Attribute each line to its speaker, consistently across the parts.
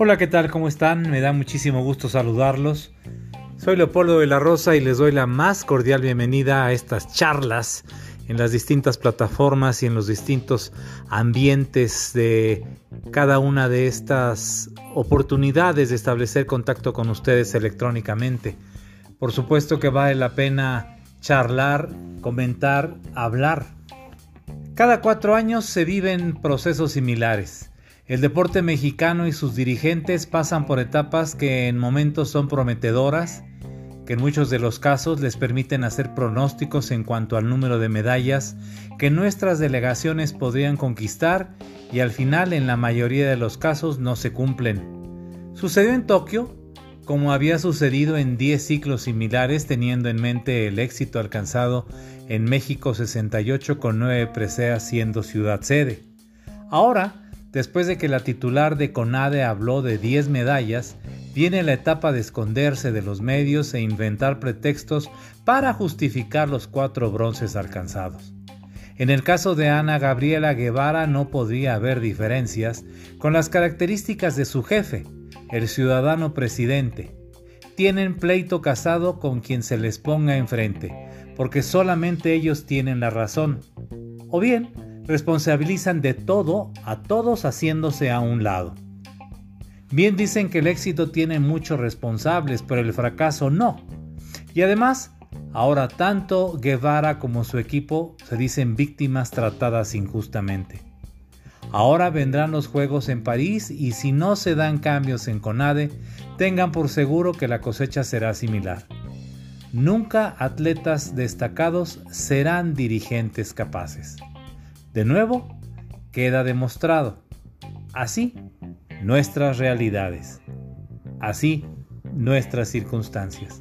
Speaker 1: Hola, ¿qué tal? ¿Cómo están? Me da muchísimo gusto saludarlos. Soy Leopoldo de la Rosa y les doy la más cordial bienvenida a estas charlas en las distintas plataformas y en los distintos ambientes de cada una de estas oportunidades de establecer contacto con ustedes electrónicamente. Por supuesto que vale la pena charlar, comentar, hablar. Cada cuatro años se viven procesos similares. El deporte mexicano y sus dirigentes pasan por etapas que en momentos son prometedoras, que en muchos de los casos les permiten hacer pronósticos en cuanto al número de medallas que nuestras delegaciones podrían conquistar y al final en la mayoría de los casos no se cumplen. Sucedió en Tokio, como había sucedido en 10 ciclos similares teniendo en mente el éxito alcanzado en México 68 con 9 preseas siendo ciudad sede. Ahora, Después de que la titular de CONADE habló de 10 medallas, viene la etapa de esconderse de los medios e inventar pretextos para justificar los cuatro bronces alcanzados. En el caso de Ana Gabriela Guevara no podría haber diferencias con las características de su jefe, el ciudadano presidente. Tienen pleito casado con quien se les ponga enfrente, porque solamente ellos tienen la razón. O bien, responsabilizan de todo a todos haciéndose a un lado. Bien dicen que el éxito tiene muchos responsables, pero el fracaso no. Y además, ahora tanto Guevara como su equipo se dicen víctimas tratadas injustamente. Ahora vendrán los Juegos en París y si no se dan cambios en CONADE, tengan por seguro que la cosecha será similar. Nunca atletas destacados serán dirigentes capaces. De nuevo, queda demostrado. Así, nuestras realidades. Así, nuestras circunstancias.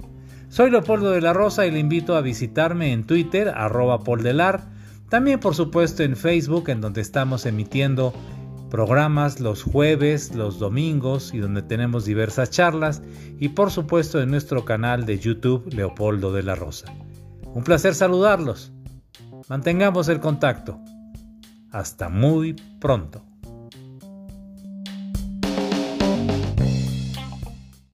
Speaker 1: Soy Leopoldo de la Rosa y le invito a visitarme en Twitter, arroba poldelar, también por supuesto en Facebook, en donde estamos emitiendo programas los jueves, los domingos y donde tenemos diversas charlas, y por supuesto en nuestro canal de YouTube Leopoldo de la Rosa. Un placer saludarlos. Mantengamos el contacto. Hasta muy pronto.